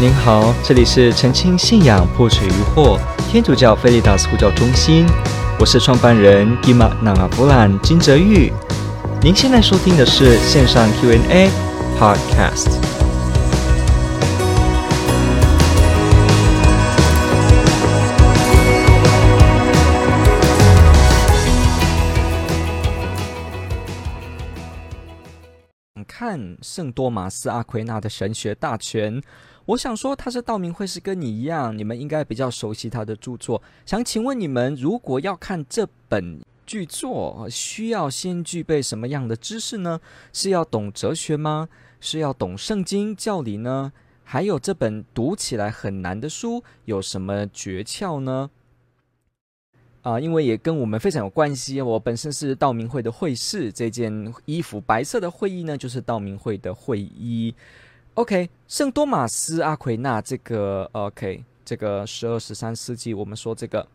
您好，这里是澄清信仰破除疑惑天主教菲利达斯呼叫中心，我是创办人吉玛纳阿布兰金哲昱。您现在收听的是线上 Q&A Podcast。看圣多玛斯阿奎那的神学大全。我想说，他是道明会是跟你一样，你们应该比较熟悉他的著作。想请问你们，如果要看这本巨作，需要先具备什么样的知识呢？是要懂哲学吗？是要懂圣经教理呢？还有这本读起来很难的书有什么诀窍呢？啊，因为也跟我们非常有关系。我本身是道明会的会士，这件衣服白色的会衣呢，就是道明会的会衣。OK，圣多玛斯阿奎那这个 OK，这个十二十三世纪，我们说这个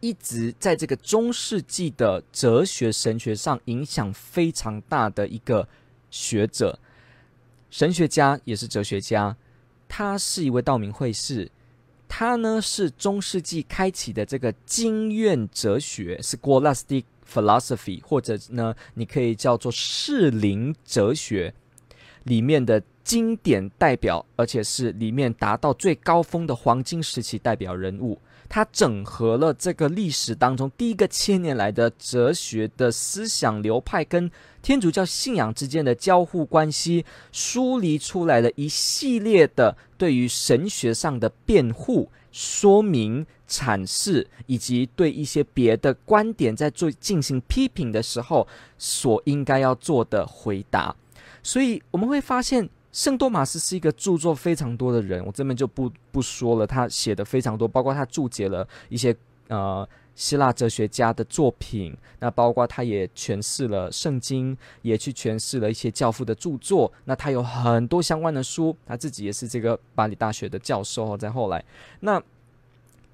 一直在这个中世纪的哲学神学上影响非常大的一个学者、神学家，也是哲学家。他是一位道明会士，他呢是中世纪开启的这个经验哲学，是 Scholastic Philosophy，或者呢你可以叫做士林哲学。里面的经典代表，而且是里面达到最高峰的黄金时期代表人物。他整合了这个历史当中第一个千年来的哲学的思想流派跟天主教信仰之间的交互关系，梳理出来了一系列的对于神学上的辩护、说明、阐释，以及对一些别的观点在做进行批评的时候所应该要做的回答。所以我们会发现，圣多玛斯是一个著作非常多的人，我这边就不不说了。他写的非常多，包括他注解了一些呃希腊哲学家的作品，那包括他也诠释了圣经，也去诠释了一些教父的著作。那他有很多相关的书，他自己也是这个巴黎大学的教授。在后来，那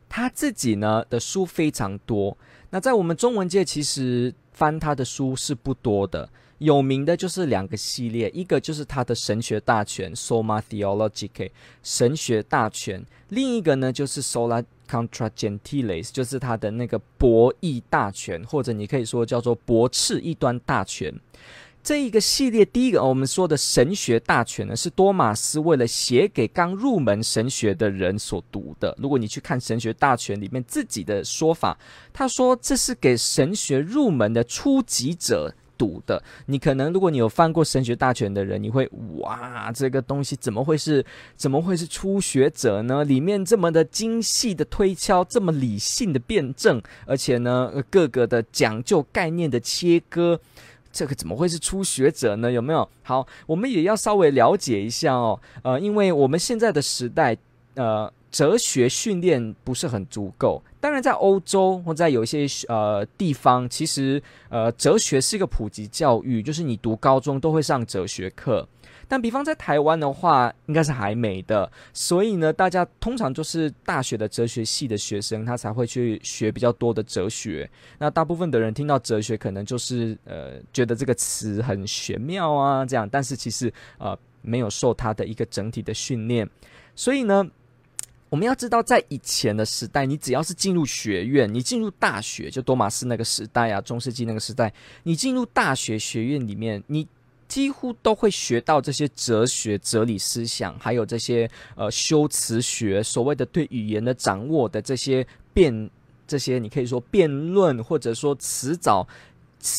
他自己呢的书非常多。那在我们中文界，其实翻他的书是不多的。有名的就是两个系列，一个就是他的神学大全 （Summa Theologica，神学大全，另一个呢就是 Sola Contra Gentiles 就是他的那个驳异大全，或者你可以说叫做驳斥异端大全。这一个系列，第一个我们说的神学大全呢，是多玛斯为了写给刚入门神学的人所读的。如果你去看神学大全里面自己的说法，他说这是给神学入门的初级者。读的，你可能如果你有翻过神学大全的人，你会哇，这个东西怎么会是怎么会是初学者呢？里面这么的精细的推敲，这么理性的辩证，而且呢，各个的讲究概念的切割，这个怎么会是初学者呢？有没有？好，我们也要稍微了解一下哦，呃，因为我们现在的时代，呃。哲学训练不是很足够，当然在欧洲或在有一些呃地方，其实呃哲学是一个普及教育，就是你读高中都会上哲学课。但比方在台湾的话，应该是还没的，所以呢，大家通常就是大学的哲学系的学生，他才会去学比较多的哲学。那大部分的人听到哲学，可能就是呃觉得这个词很玄妙啊这样，但是其实呃没有受他的一个整体的训练，所以呢。我们要知道，在以前的时代，你只要是进入学院，你进入大学，就多玛斯那个时代啊，中世纪那个时代，你进入大学学院里面，你几乎都会学到这些哲学、哲理思想，还有这些呃修辞学，所谓的对语言的掌握的这些辩，这些你可以说辩论，或者说辞藻、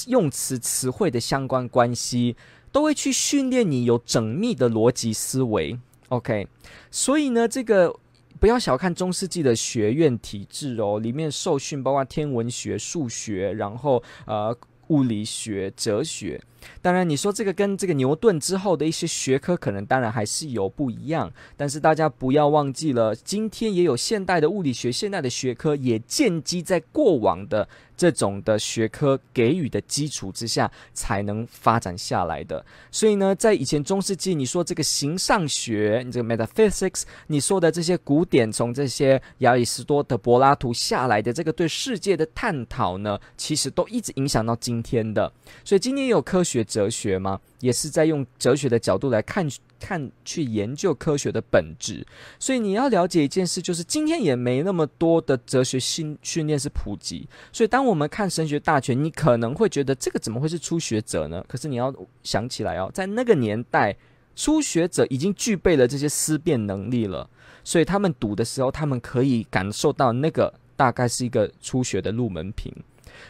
用词词汇的相关关系，都会去训练你有缜密的逻辑思维。OK，所以呢，这个。不要小看中世纪的学院体制哦，里面受训包括天文学、数学，然后呃物理学、哲学。当然，你说这个跟这个牛顿之后的一些学科可能当然还是有不一样，但是大家不要忘记了，今天也有现代的物理学、现代的学科也建基在过往的。这种的学科给予的基础之下，才能发展下来的。所以呢，在以前中世纪，你说这个形上学，你这个 metaphysics，你说的这些古典，从这些亚里士多德、柏拉图下来的这个对世界的探讨呢，其实都一直影响到今天的。所以今天有科学学哲学吗？也是在用哲学的角度来看。看去研究科学的本质。所以你要了解一件事，就是今天也没那么多的哲学训训练是普及。所以当我们看神学大全，你可能会觉得这个怎么会是初学者呢？可是你要想起来哦，在那个年代，初学者已经具备了这些思辨能力了。所以他们读的时候，他们可以感受到那个大概是一个初学的入门品。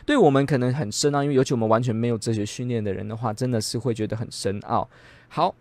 对我们可能很深奥，因为尤其我们完全没有哲学训练的人的话，真的是会觉得很深奥。好，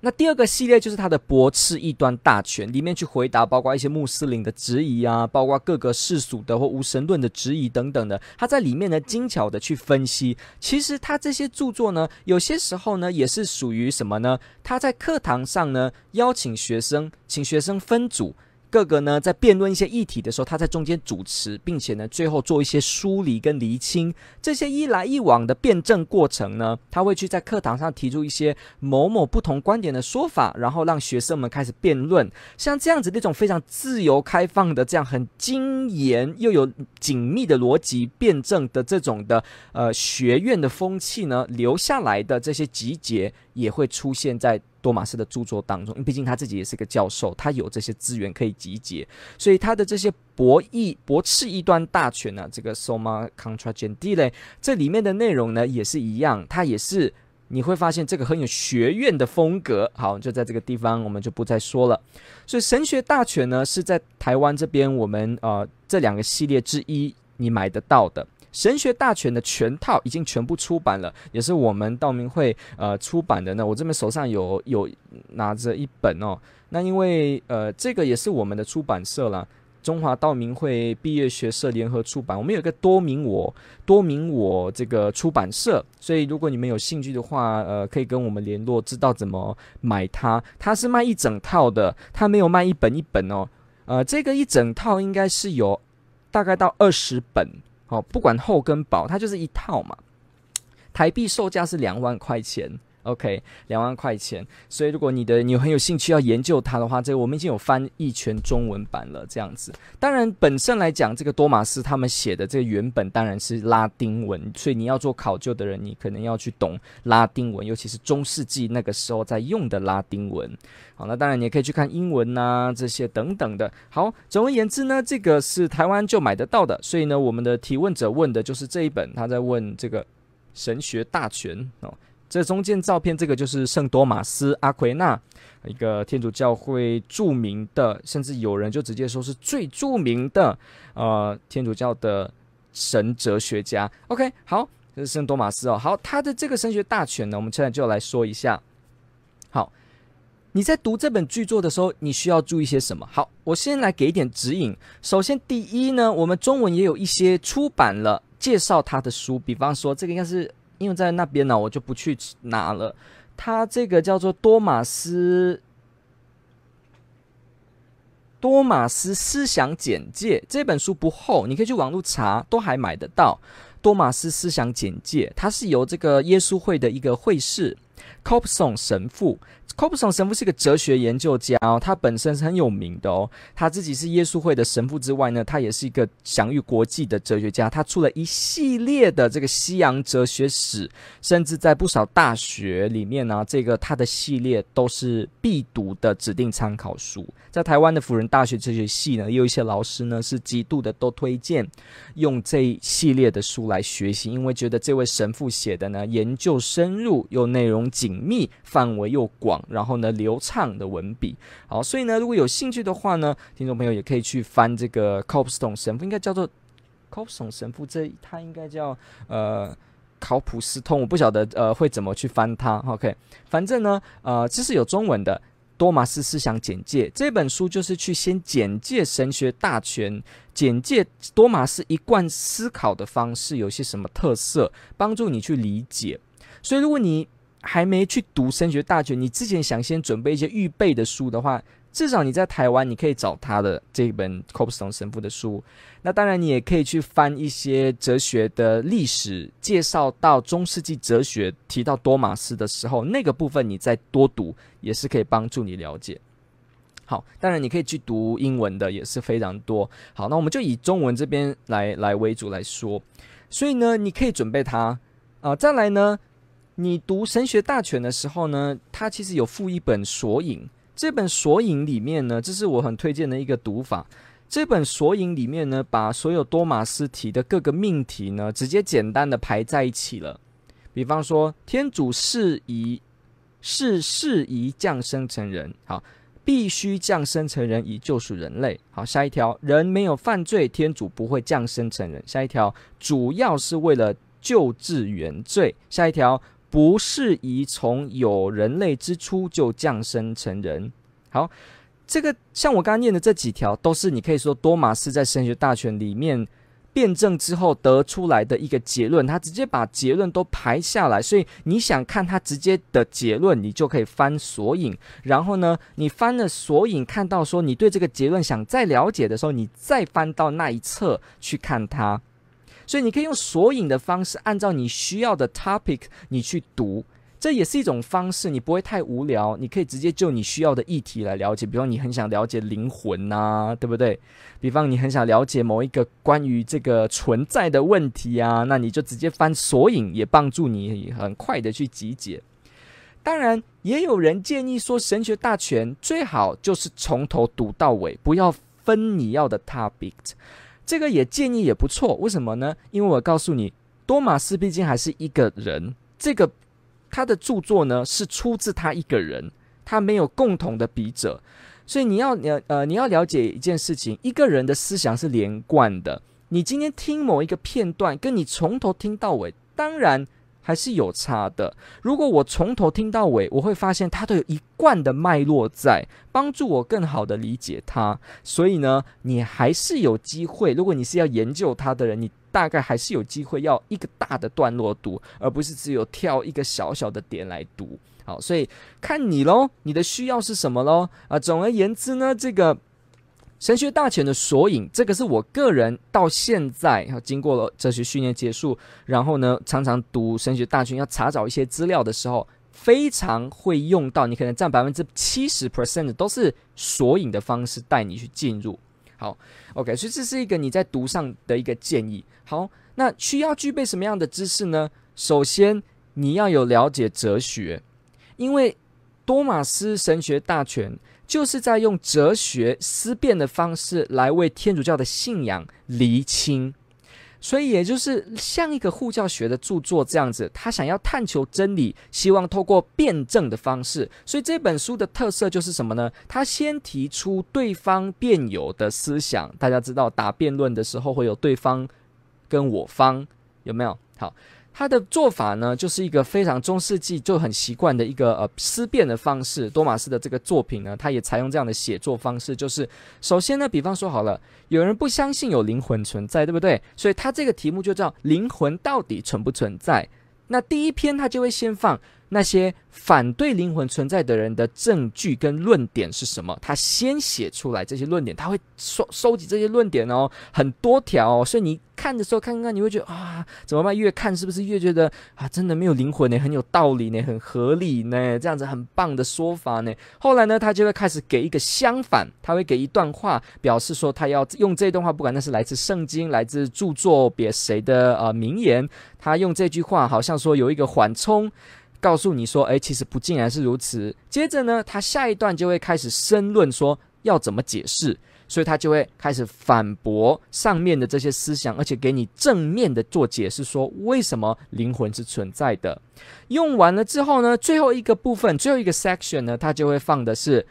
那第二个系列就是他的驳斥异端大全，里面去回答包括一些穆斯林的质疑啊，包括各个世俗的或无神论的质疑等等的。他在里面呢精巧的去分析，其实他这些著作呢，有些时候呢也是属于什么呢？他在课堂上呢邀请学生，请学生分组。各个呢，在辩论一些议题的时候，他在中间主持，并且呢，最后做一些梳理跟厘清。这些一来一往的辩证过程呢，他会去在课堂上提出一些某某不同观点的说法，然后让学生们开始辩论。像这样子那种非常自由开放的、这样很精严又有紧密的逻辑辩证的这种的呃学院的风气呢，留下来的这些集结也会出现在。多玛斯的著作当中，毕竟他自己也是个教授，他有这些资源可以集结，所以他的这些博弈、驳斥异端大全呢、这个 Summa Contra Gentile 这里面的内容呢也是一样，它也是你会发现这个很有学院的风格。好，就在这个地方我们就不再说了。所以神学大全呢是在台湾这边我们呃这两个系列之一，你买得到的。神学大全的全套已经全部出版了，也是我们道明会呃出版的呢。我这边手上有有拿着一本哦。那因为呃这个也是我们的出版社啦，中华道明会毕业学社联合出版。我们有一个多明我多明我这个出版社，所以如果你们有兴趣的话，呃可以跟我们联络，知道怎么买它。它是卖一整套的，它没有卖一本一本哦。呃，这个一整套应该是有大概到二十本。哦，不管厚跟薄，它就是一套嘛。台币售价是两万块钱。OK，两万块钱，所以如果你的你很有兴趣要研究它的话，这个我们已经有翻译全中文版了。这样子，当然本身来讲，这个多玛斯他们写的这个原本当然是拉丁文，所以你要做考究的人，你可能要去懂拉丁文，尤其是中世纪那个时候在用的拉丁文。好，那当然你也可以去看英文呐、这些等等的。好，总而言之呢，这个是台湾就买得到的，所以呢，我们的提问者问的就是这一本，他在问这个神学大全哦。这中间照片，这个就是圣多玛斯阿奎那，一个天主教会著名的，甚至有人就直接说是最著名的，呃，天主教的神哲学家。OK，好，这是圣多玛斯哦。好，他的这个神学大全呢，我们现在就来说一下。好，你在读这本巨作的时候，你需要注意些什么？好，我先来给一点指引。首先，第一呢，我们中文也有一些出版了介绍他的书，比方说这个应该是。因为在那边呢，我就不去拿了。他这个叫做多玛斯多马斯思想简介，这本书不厚，你可以去网络查，都还买得到。多马斯思想简介，它是由这个耶稣会的一个会士 Copson 神父。Copson 神父是一个哲学研究家哦，他本身是很有名的哦。他自己是耶稣会的神父之外呢，他也是一个享誉国际的哲学家。他出了一系列的这个西洋哲学史，甚至在不少大学里面呢，这个他的系列都是必读的指定参考书。在台湾的辅仁大学哲学系呢，也有一些老师呢是极度的都推荐用这一系列的书来学习，因为觉得这位神父写的呢研究深入，又内容紧密，范围又广。然后呢，流畅的文笔，好，所以呢，如果有兴趣的话呢，听众朋友也可以去翻这个 Copstone 神父，应该叫做 Copson 神父，这他应该叫呃考普斯通，我不晓得呃会怎么去翻它。OK，反正呢，呃，这是有中文的多玛斯思想简介这本书，就是去先简介神学大全，简介多玛斯一贯思考的方式有些什么特色，帮助你去理解。所以如果你还没去读神学大全，你之前想先准备一些预备的书的话，至少你在台湾你可以找他的这本 Copstone 神父的书。那当然，你也可以去翻一些哲学的历史，介绍到中世纪哲学提到多玛斯的时候，那个部分你再多读也是可以帮助你了解。好，当然你可以去读英文的也是非常多。好，那我们就以中文这边来来为主来说。所以呢，你可以准备它啊、呃，再来呢。你读神学大全的时候呢，它其实有附一本索引。这本索引里面呢，这是我很推荐的一个读法。这本索引里面呢，把所有多马斯提的各个命题呢，直接简单的排在一起了。比方说，天主适宜是适宜降生成人，好，必须降生成人以救赎人类。好，下一条，人没有犯罪，天主不会降生成人。下一条，主要是为了救治原罪。下一条。不适宜从有人类之初就降生成人。好，这个像我刚刚念的这几条，都是你可以说多玛斯在神学大全里面辩证之后得出来的一个结论。他直接把结论都排下来，所以你想看他直接的结论，你就可以翻索引。然后呢，你翻了索引，看到说你对这个结论想再了解的时候，你再翻到那一册去看它。所以你可以用索引的方式，按照你需要的 topic 你去读，这也是一种方式，你不会太无聊。你可以直接就你需要的议题来了解，比方你很想了解灵魂呐，对不对？比方你很想了解某一个关于这个存在的问题啊，那你就直接翻索引，也帮助你很快的去集结。当然，也有人建议说，神学大全最好就是从头读到尾，不要分你要的 topic。这个也建议也不错，为什么呢？因为我告诉你，多马斯毕竟还是一个人，这个他的著作呢是出自他一个人，他没有共同的笔者，所以你要你呃你要了解一件事情，一个人的思想是连贯的。你今天听某一个片段，跟你从头听到尾，当然。还是有差的。如果我从头听到尾，我会发现它都有一贯的脉络在，帮助我更好的理解它。所以呢，你还是有机会。如果你是要研究它的人，你大概还是有机会要一个大的段落读，而不是只有跳一个小小的点来读。好，所以看你喽，你的需要是什么喽？啊，总而言之呢，这个。神学大全的索引，这个是我个人到现在，经过了哲学训练结束，然后呢，常常读神学大全要查找一些资料的时候，非常会用到。你可能占百分之七十 percent 都是索引的方式带你去进入。好，OK，所以这是一个你在读上的一个建议。好，那需要具备什么样的知识呢？首先，你要有了解哲学，因为多玛斯神学大全。就是在用哲学思辨的方式来为天主教的信仰厘清，所以也就是像一个护教学的著作这样子，他想要探求真理，希望透过辩证的方式。所以这本书的特色就是什么呢？他先提出对方辩友的思想，大家知道打辩论的时候会有对方跟我方，有没有？好。他的做法呢，就是一个非常中世纪就很习惯的一个呃思辨的方式。多玛斯的这个作品呢，他也采用这样的写作方式，就是首先呢，比方说好了，有人不相信有灵魂存在，对不对？所以他这个题目就叫“灵魂到底存不存在”。那第一篇他就会先放。那些反对灵魂存在的人的证据跟论点是什么？他先写出来这些论点，他会收收集这些论点哦，很多条，所以你看的时候看看，你会觉得啊，怎么办？越看是不是越觉得啊，真的没有灵魂呢？很有道理呢，很合理呢，这样子很棒的说法呢。后来呢，他就会开始给一个相反，他会给一段话，表示说他要用这段话，不管那是来自圣经、来自著作别谁的呃名言，他用这句话好像说有一个缓冲。告诉你说，诶，其实不尽然是如此。接着呢，他下一段就会开始申论，说要怎么解释，所以他就会开始反驳上面的这些思想，而且给你正面的做解释，说为什么灵魂是存在的。用完了之后呢，最后一个部分，最后一个 section 呢，他就会放的是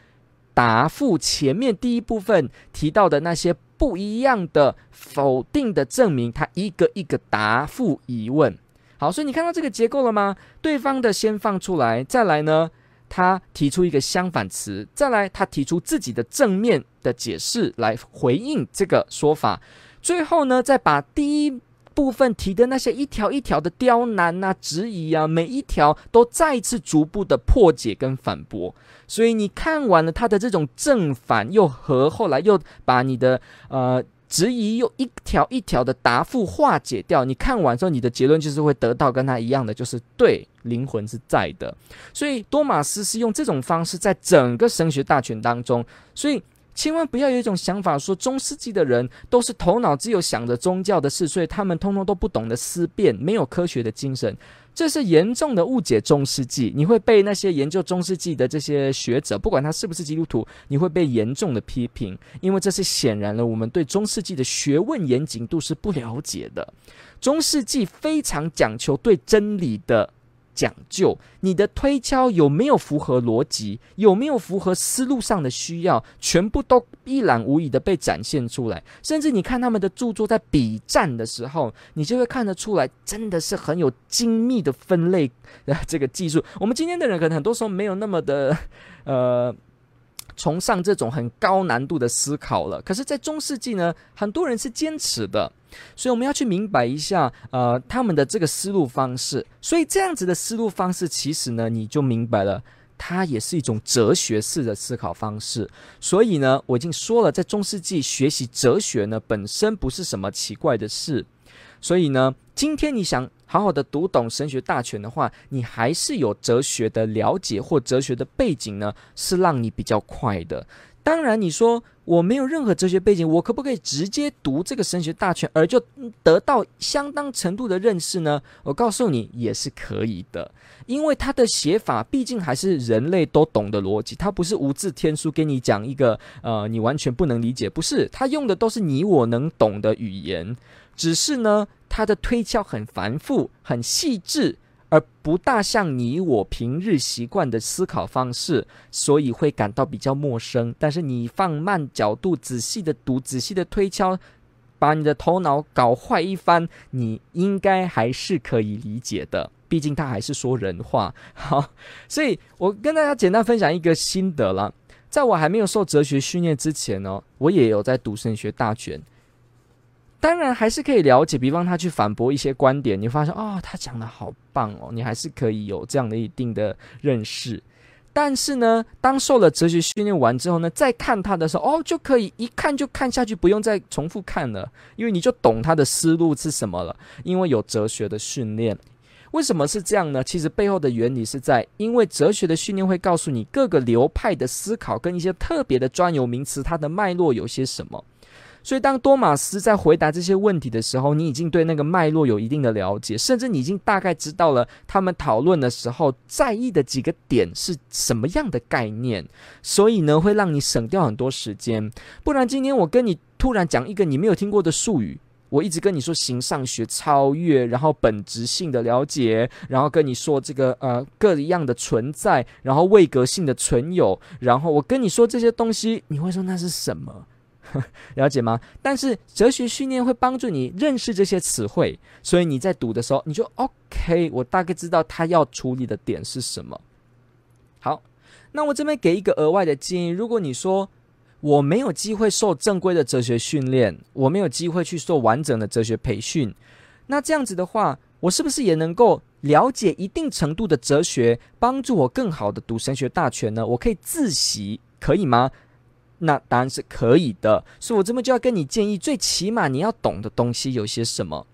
答复前面第一部分提到的那些不一样的否定的证明，他一个一个答复疑问。好，所以你看到这个结构了吗？对方的先放出来，再来呢，他提出一个相反词，再来他提出自己的正面的解释来回应这个说法，最后呢，再把第一部分提的那些一条一条的刁难啊、质疑啊，每一条都再次逐步的破解跟反驳。所以你看完了他的这种正反又和，后来又把你的呃。质疑用一条一条的答复化解掉，你看完之后，你的结论就是会得到跟他一样的，就是对，灵魂是在的。所以多马斯是用这种方式在整个神学大全当中，所以千万不要有一种想法说中世纪的人都是头脑只有想着宗教的事，所以他们通通都不懂得思辨，没有科学的精神。这是严重的误解中世纪。你会被那些研究中世纪的这些学者，不管他是不是基督徒，你会被严重的批评，因为这是显然了我们对中世纪的学问严谨度是不了解的。中世纪非常讲求对真理的。讲究你的推敲有没有符合逻辑，有没有符合思路上的需要，全部都一览无遗的被展现出来。甚至你看他们的著作在比战的时候，你就会看得出来，真的是很有精密的分类的这个技术。我们今天的人可能很多时候没有那么的 呃。崇尚这种很高难度的思考了，可是，在中世纪呢，很多人是坚持的，所以我们要去明白一下，呃，他们的这个思路方式。所以这样子的思路方式，其实呢，你就明白了，它也是一种哲学式的思考方式。所以呢，我已经说了，在中世纪学习哲学呢，本身不是什么奇怪的事。所以呢，今天你想。好好的读懂神学大全的话，你还是有哲学的了解或哲学的背景呢，是让你比较快的。当然，你说我没有任何哲学背景，我可不可以直接读这个神学大全而就得到相当程度的认识呢？我告诉你，也是可以的，因为它的写法毕竟还是人类都懂的逻辑，它不是无字天书给你讲一个呃你完全不能理解，不是，它用的都是你我能懂的语言，只是呢。他的推敲很繁复、很细致，而不大像你我平日习惯的思考方式，所以会感到比较陌生。但是你放慢角度、仔细的读、仔细的推敲，把你的头脑搞坏一番，你应该还是可以理解的。毕竟他还是说人话。好，所以我跟大家简单分享一个心得了。在我还没有受哲学训练之前呢，我也有在读神学大全。当然还是可以了解，比方他去反驳一些观点，你发现哦，他讲的好棒哦，你还是可以有这样的一定的认识。但是呢，当受了哲学训练完之后呢，再看他的时候，哦，就可以一看就看下去，不用再重复看了，因为你就懂他的思路是什么了。因为有哲学的训练，为什么是这样呢？其实背后的原理是在，因为哲学的训练会告诉你各个流派的思考跟一些特别的专有名词，它的脉络有些什么。所以，当多玛斯在回答这些问题的时候，你已经对那个脉络有一定的了解，甚至你已经大概知道了他们讨论的时候在意的几个点是什么样的概念。所以呢，会让你省掉很多时间。不然，今天我跟你突然讲一个你没有听过的术语，我一直跟你说形上学超越，然后本质性的了解，然后跟你说这个呃各一样的存在，然后位格性的存有，然后我跟你说这些东西，你会说那是什么？了解吗？但是哲学训练会帮助你认识这些词汇，所以你在读的时候，你就 OK，我大概知道他要处理的点是什么。好，那我这边给一个额外的建议：如果你说我没有机会受正规的哲学训练，我没有机会去做完整的哲学培训，那这样子的话，我是不是也能够了解一定程度的哲学，帮助我更好的读神学大全呢？我可以自习，可以吗？那当然是可以的，所以我这边就要跟你建议，最起码你要懂的东西有些什么。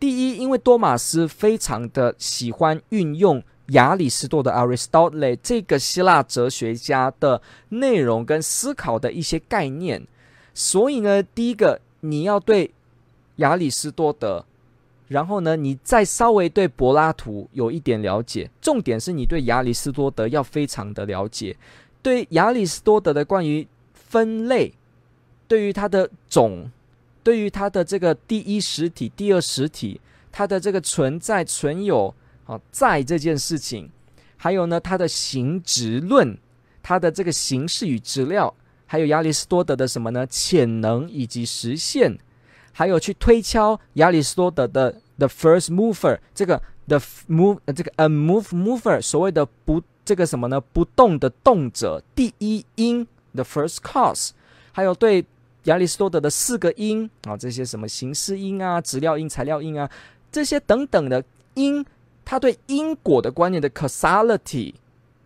第一，因为多马斯非常的喜欢运用亚里士多德 （Aristotle） 这个希腊哲学家的内容跟思考的一些概念，所以呢，第一个你要对亚里士多德，然后呢，你再稍微对柏拉图有一点了解，重点是你对亚里士多德要非常的了解，对亚里士多德的关于。分类，对于它的种，对于它的这个第一实体、第二实体，它的这个存在、存有，啊，在这件事情，还有呢，它的形质论，它的这个形式与质料，还有亚里士多德的什么呢？潜能以及实现，还有去推敲亚里士多德的 the first mover，这个 the move，这个 a move mover，所谓的不这个什么呢？不动的动者，第一因。The first cause，还有对亚里士多德的四个因啊，这些什么形式因啊、质料因、材料因啊，这些等等的因，他对因果的观念的 causality，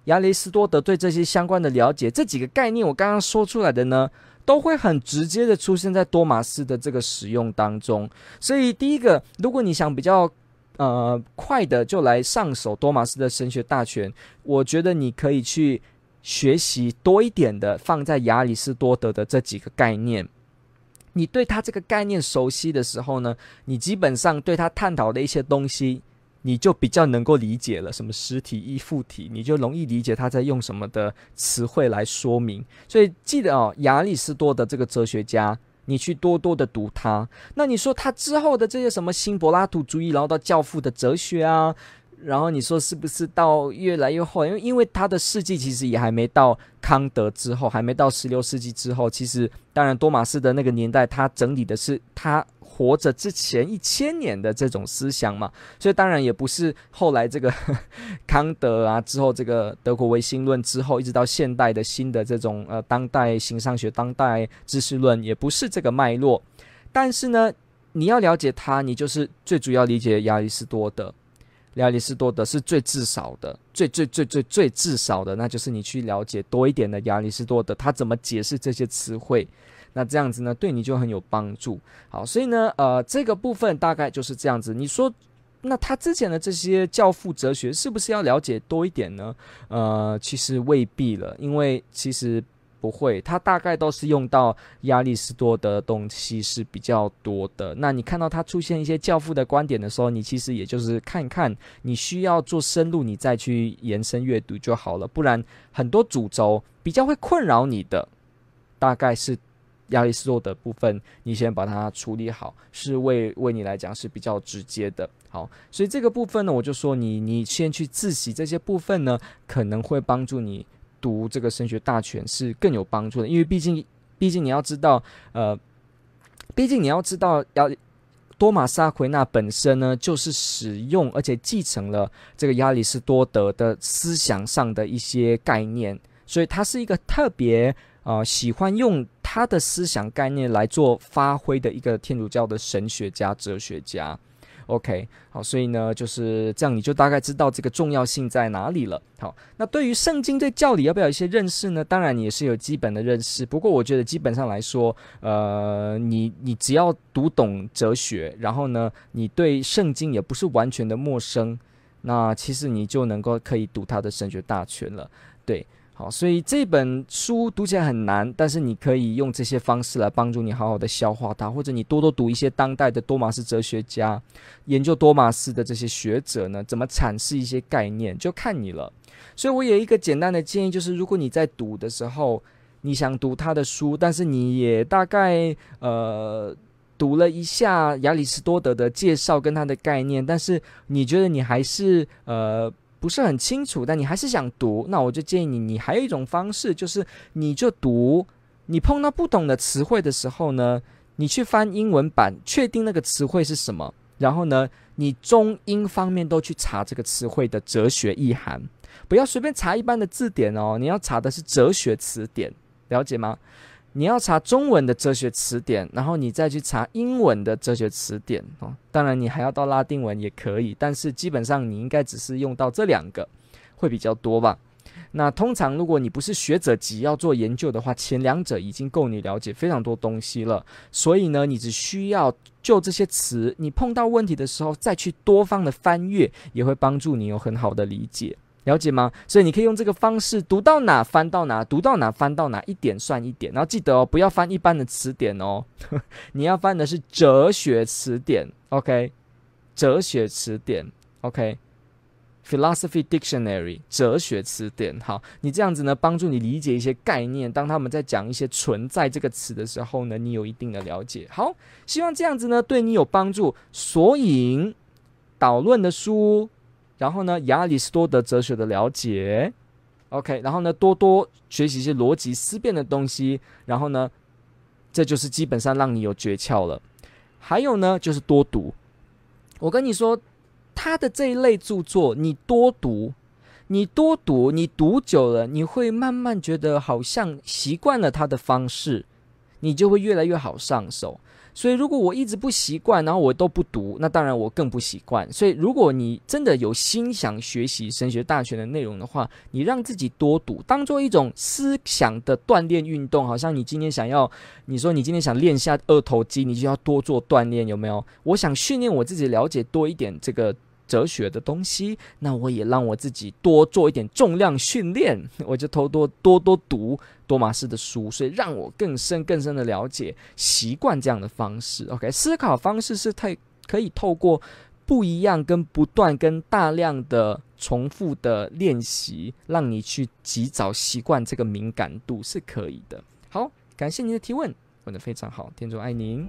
亚里士多德对这些相关的了解，这几个概念我刚刚说出来的呢，都会很直接的出现在多玛斯的这个使用当中。所以第一个，如果你想比较呃快的就来上手多玛斯的神学大全，我觉得你可以去。学习多一点的，放在亚里士多德的这几个概念，你对他这个概念熟悉的时候呢，你基本上对他探讨的一些东西，你就比较能够理解了什么实体依附体，你就容易理解他在用什么的词汇来说明。所以记得哦，亚里士多德这个哲学家，你去多多的读他。那你说他之后的这些什么新柏拉图主义，然后到教父的哲学啊，然后你说是不是到越来越后？因为因为他的事迹其实也还没到康德之后，还没到十六世纪之后。其实当然多玛斯的那个年代，他整理的是他。活着之前一千年的这种思想嘛，所以当然也不是后来这个 康德啊之后这个德国唯心论之后，一直到现代的新的这种呃当代形上学、当代知识论，也不是这个脉络。但是呢，你要了解他，你就是最主要理解亚里士多德。亚里士多德是最至少的，最最最最最至少的，那就是你去了解多一点的亚里士多德，他怎么解释这些词汇。那这样子呢，对你就很有帮助。好，所以呢，呃，这个部分大概就是这样子。你说，那他之前的这些教父哲学是不是要了解多一点呢？呃，其实未必了，因为其实不会，他大概都是用到亚里士多德的东西是比较多的。那你看到他出现一些教父的观点的时候，你其实也就是看看，你需要做深入，你再去延伸阅读就好了。不然很多主轴比较会困扰你的，大概是。亚里士多德部分，你先把它处理好，是为为你来讲是比较直接的。好，所以这个部分呢，我就说你你先去自习这些部分呢，可能会帮助你读这个神学大全是更有帮助的。因为毕竟毕竟你要知道，呃，毕竟你要知道，要多玛斯阿奎那本身呢，就是使用而且继承了这个亚里士多德的思想上的一些概念，所以他是一个特别。呃，喜欢用他的思想概念来做发挥的一个天主教的神学家、哲学家。OK，好，所以呢，就是这样，你就大概知道这个重要性在哪里了。好，那对于圣经、对教理要不要一些认识呢？当然，你也是有基本的认识。不过，我觉得基本上来说，呃，你你只要读懂哲学，然后呢，你对圣经也不是完全的陌生，那其实你就能够可以读他的神学大全了。对。所以这本书读起来很难，但是你可以用这些方式来帮助你好好的消化它，或者你多多读一些当代的多马斯哲学家，研究多马斯的这些学者呢，怎么阐释一些概念，就看你了。所以我有一个简单的建议，就是如果你在读的时候，你想读他的书，但是你也大概呃读了一下亚里士多德的介绍跟他的概念，但是你觉得你还是呃。不是很清楚，但你还是想读，那我就建议你，你还有一种方式，就是你就读，你碰到不懂的词汇的时候呢，你去翻英文版，确定那个词汇是什么，然后呢，你中英方面都去查这个词汇的哲学意涵，不要随便查一般的字典哦，你要查的是哲学词典，了解吗？你要查中文的哲学词典，然后你再去查英文的哲学词典哦。当然，你还要到拉丁文也可以，但是基本上你应该只是用到这两个，会比较多吧。那通常如果你不是学者级要做研究的话，前两者已经够你了解非常多东西了。所以呢，你只需要就这些词，你碰到问题的时候再去多方的翻阅，也会帮助你有很好的理解。了解吗？所以你可以用这个方式，读到哪翻到哪，读到哪翻到哪，一点算一点。然后记得哦，不要翻一般的词典哦，你要翻的是哲学词典，OK？哲学词典，OK？Philosophy Dictionary，哲学词典。好，你这样子呢，帮助你理解一些概念。当他们在讲一些“存在”这个词的时候呢，你有一定的了解。好，希望这样子呢，对你有帮助。索引导论的书。然后呢，亚里士多德哲学的了解，OK，然后呢，多多学习一些逻辑思辨的东西，然后呢，这就是基本上让你有诀窍了。还有呢，就是多读。我跟你说，他的这一类著作，你多读，你多读，你读久了，你会慢慢觉得好像习惯了他的方式，你就会越来越好上手。所以，如果我一直不习惯，然后我都不读，那当然我更不习惯。所以，如果你真的有心想学习神学大全的内容的话，你让自己多读，当做一种思想的锻炼运动。好像你今天想要，你说你今天想练下二头肌，你就要多做锻炼，有没有？我想训练我自己了解多一点这个。哲学的东西，那我也让我自己多做一点重量训练，我就偷多多多读多马斯的书，所以让我更深更深的了解，习惯这样的方式。OK，思考方式是太可以透过不一样、跟不断、跟大量的重复的练习，让你去及早习惯这个敏感度是可以的。好，感谢您的提问，问的非常好，天主爱您。